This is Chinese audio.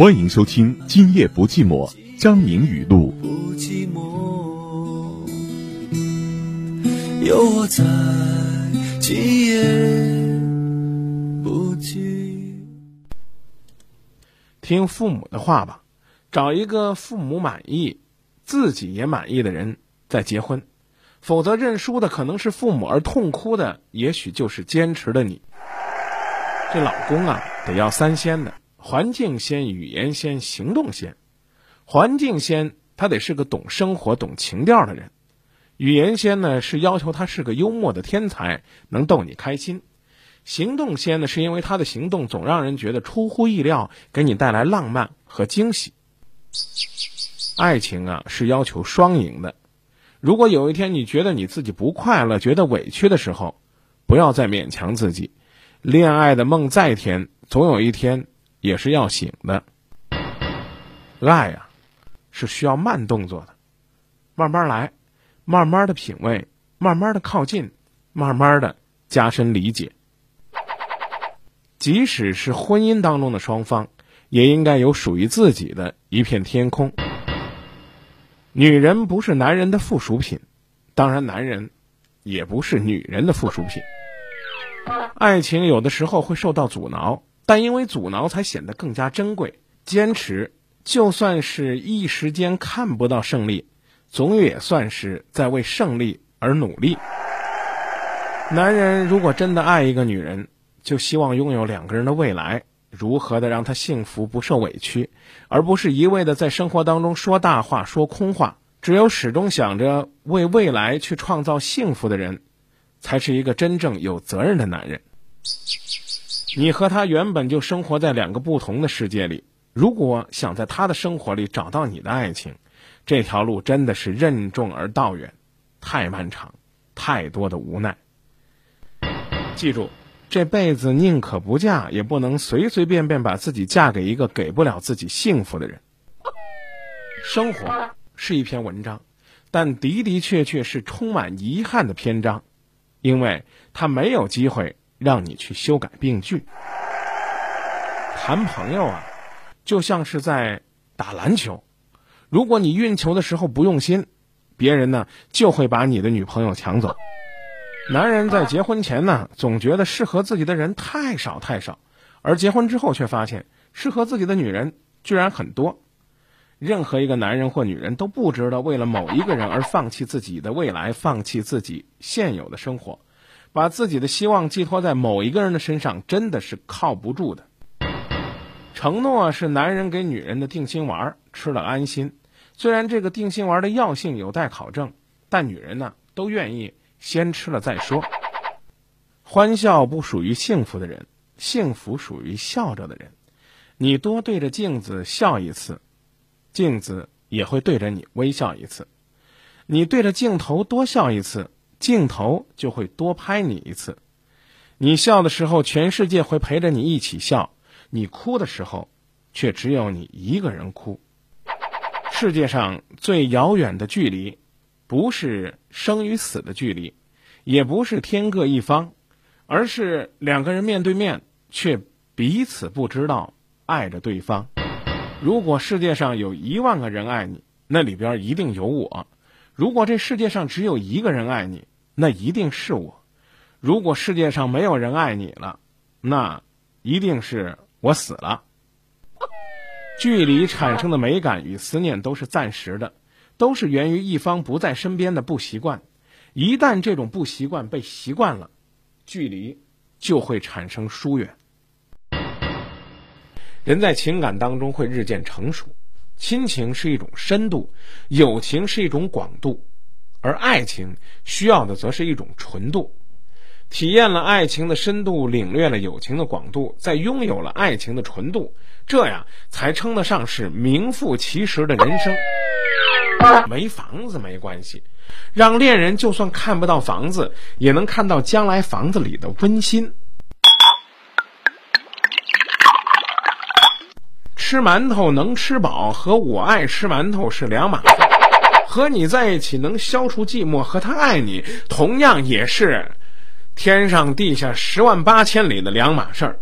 欢迎收听《今夜不寂寞》，张明语录。不寂寞，有我在，今夜不寂。听父母的话吧，找一个父母满意、自己也满意的人再结婚，否则认输的可能是父母，而痛哭的也许就是坚持的你。这老公啊，得要三鲜的。环境先，语言先，行动先。环境先，他得是个懂生活、懂情调的人；语言先呢，是要求他是个幽默的天才，能逗你开心；行动先呢，是因为他的行动总让人觉得出乎意料，给你带来浪漫和惊喜。爱情啊，是要求双赢的。如果有一天你觉得你自己不快乐、觉得委屈的时候，不要再勉强自己。恋爱的梦再甜，总有一天。也是要醒的，爱呀，是需要慢动作的，慢慢来，慢慢的品味，慢慢的靠近，慢慢的加深理解。即使是婚姻当中的双方，也应该有属于自己的一片天空。女人不是男人的附属品，当然，男人也不是女人的附属品。爱情有的时候会受到阻挠。但因为阻挠，才显得更加珍贵。坚持，就算是一时间看不到胜利，总也算是在为胜利而努力。男人如果真的爱一个女人，就希望拥有两个人的未来，如何的让她幸福不受委屈，而不是一味的在生活当中说大话、说空话。只有始终想着为未来去创造幸福的人，才是一个真正有责任的男人。你和他原本就生活在两个不同的世界里，如果想在他的生活里找到你的爱情，这条路真的是任重而道远，太漫长，太多的无奈。记住，这辈子宁可不嫁，也不能随随便便把自己嫁给一个给不了自己幸福的人。生活是一篇文章，但的的确确是充满遗憾的篇章，因为他没有机会。让你去修改病句。谈朋友啊，就像是在打篮球。如果你运球的时候不用心，别人呢就会把你的女朋友抢走。男人在结婚前呢，总觉得适合自己的人太少太少，而结婚之后却发现适合自己的女人居然很多。任何一个男人或女人都不值得为了某一个人而放弃自己的未来，放弃自己现有的生活。把自己的希望寄托在某一个人的身上，真的是靠不住的。承诺是男人给女人的定心丸，吃了安心。虽然这个定心丸的药性有待考证，但女人呢都愿意先吃了再说。欢笑不属于幸福的人，幸福属于笑着的人。你多对着镜子笑一次，镜子也会对着你微笑一次。你对着镜头多笑一次。镜头就会多拍你一次，你笑的时候，全世界会陪着你一起笑；你哭的时候，却只有你一个人哭。世界上最遥远的距离，不是生与死的距离，也不是天各一方，而是两个人面对面，却彼此不知道爱着对方。如果世界上有一万个人爱你，那里边一定有我；如果这世界上只有一个人爱你，那一定是我。如果世界上没有人爱你了，那一定是我死了。距离产生的美感与思念都是暂时的，都是源于一方不在身边的不习惯。一旦这种不习惯被习惯了，距离就会产生疏远。人在情感当中会日渐成熟，亲情是一种深度，友情是一种广度。而爱情需要的则是一种纯度，体验了爱情的深度，领略了友情的广度，再拥有了爱情的纯度，这样才称得上是名副其实的人生。没房子没关系，让恋人就算看不到房子，也能看到将来房子里的温馨。吃馒头能吃饱，和我爱吃馒头是两码事。和你在一起能消除寂寞，和他爱你同样也是天上地下十万八千里的两码事儿。